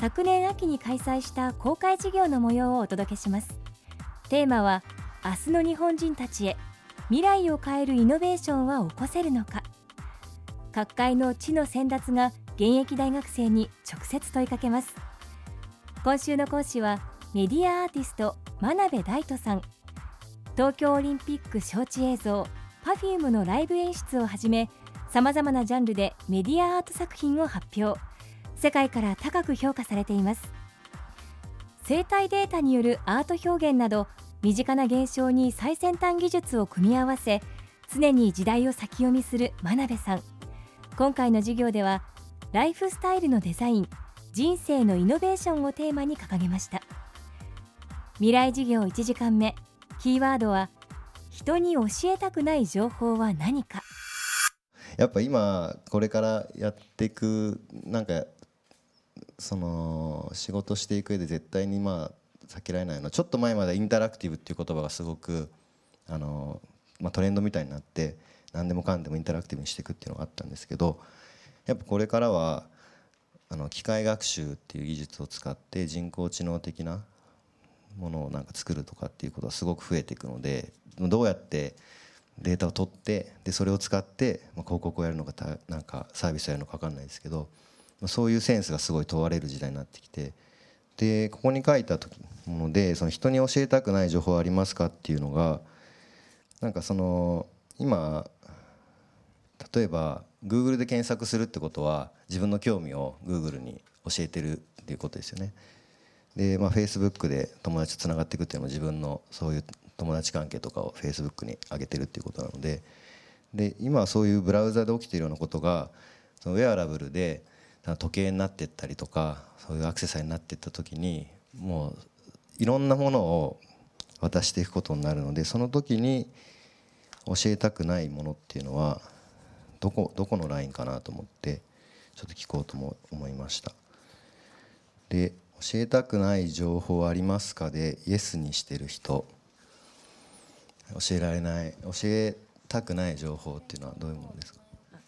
昨年秋に開催した公開授業の模様をお届けします。テーマは明日の日本人たちへ未来を変えるイノベーションは起こせるのか。各界の知の先達が現役大学生に直接問いかけます。今週の講師はメディアアーティスト真鍋大斗さん。東京オリンピック招致映像 Perfume のライブ演出をはじめさまざまなジャンルでメディアアート作品を発表。世界から高く評価されています。生態データによるアート表現など身近な現象に最先端技術を組み合わせ常に時代を先読みする真鍋さん。今回の授業ではライフスタイルのデザイン人生のイノベーションをテーマに掲げました。未来授業1時間目キーワードは人に教えたくない情報は何か。やっぱ今これからやっていくなんかその仕事していく上で絶対にまあ避けられないの。はちょっと前までインタラクティブっていう言葉がすごくあの、まあ、トレンドみたいになって何でもかんでもインタラクティブにしていくっていうのがあったんですけどやっぱこれからはあの機械学習っていう技術を使って人工知能的なものをなんか作るとかっていうことがすごく増えていくのでどうやってデータを取ってでそれを使って、まあ、広告をやるのかなんかサービスをやるのか分かんないですけどそういうセンスがすごい問われる時代になってきてでここに書いたものでその人に教えたくない情報ありますかっていうのがなんかその今例えば Google で検索するってことは自分の興味を Google に教えてるっていうことですよね。で、まあ、Facebook で友達とつながっていくっていうのも自分のそういう友達関係とかを Facebook に上げてるっていうことなのでで今はそういうブラウザで起きているようなことがそのウェアラブルで時計になってったりとかそういうアクセサリーになってった時にもういろんなものを渡していくことになるのでその時に教えたくないものっていうのはどこどこのラインかなと思ってちょっと聞こうとも思いました。で教えたくない情報ありますかでイエスにしてる人。教えられない教えたくない情報っていうのはどういうものですか？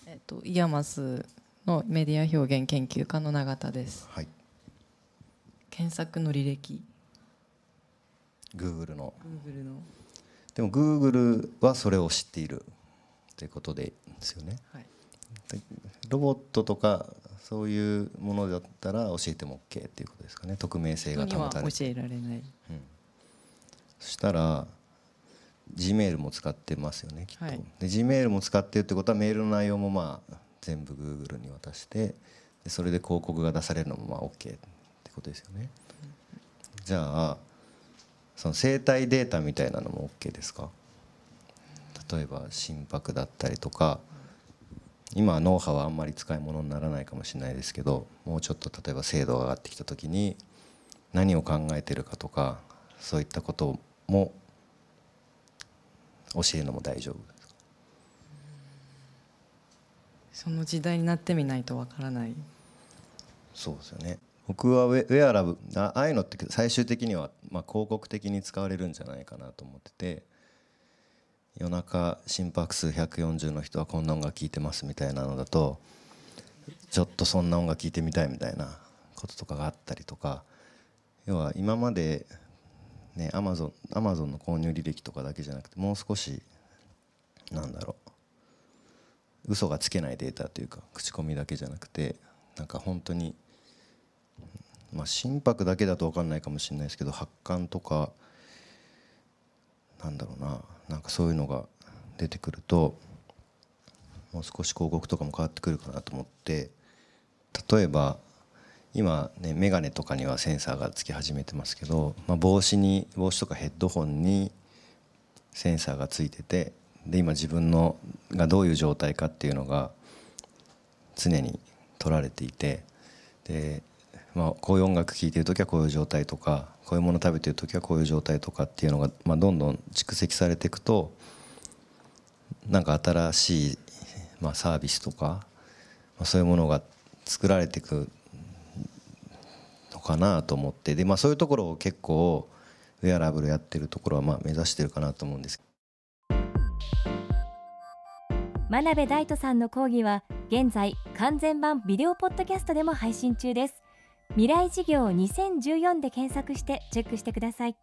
えっと IAMAS のメディア表現研究科の永田です、はい、検索の履歴。Google の。Google の。でも Google はそれを知っているということですよね、はい、ロボットとかそういうものだったら教えても OK っていうことですかね。匿名性が保たれて。教えられない、うん、そしたら G メールも使ってますよねきっと、はい、で G メールも使ってるってことはメールの内容もまあ全部 Google に渡してでそれで広告が出されるのもまあ OK ってことですよね。じゃあその生体データみたいなのも OK ですか？例えば心拍だったりとか今は脳波はあんまり使い物にならないかもしれないですけどもうちょっと例えば精度が上がってきた時に何を考えてるかとかそういったことも教えるのも大丈夫その時代になってみないとわからない。そうですよね。僕はウェアラブああいうのって最終的にはまあ広告的に使われるんじゃないかなと思ってて夜中心拍数140の人はこんな音楽聴いてますみたいなのだとちょっとそんな音楽聴いてみたいみたいなこととかがあったりとか要は今までねアマゾンアマゾンの購入履歴とかだけじゃなくてもう少しなんだろう嘘がつけないデータというか口コミだけじゃなくてなんか本当にまあ心拍だけだと分かんないかもしれないですけど発汗とかなんだろうななんかそういうのが出てくるともう少し広告とかも変わってくるかなと思って例えば今ね眼鏡とかにはセンサーがつき始めてますけど、まあ、帽子に帽子とかヘッドホンにセンサーがついててで今自分のがどういう状態かっていうのが常に取られていてで、まあ、こういう音楽聴いてる時はこういう状態とかこういうもの食べてる時はこういう状態とかっていうのが、まあ、どんどん蓄積されていくとなんか新しい、まあ、サービスとか、まあ、そういうものが作られていくのかなと思ってで、まあ、そういうところを結構ウェアラブルやってるところはまあ目指してるかなと思うんですけど。真鍋大斗さんの講義は現在完全版ビデオポッドキャストでも配信中です。未来事業2014で検索してチェックしてください。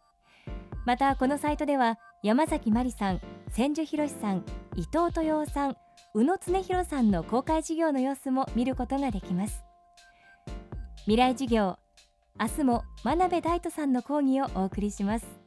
またこのサイトでは山崎真理さん千住博さん伊藤豊さん宇野恒弘さんの公開授業の様子も見ることができます。未来事業明日も真鍋大斗さんの講義をお送りします。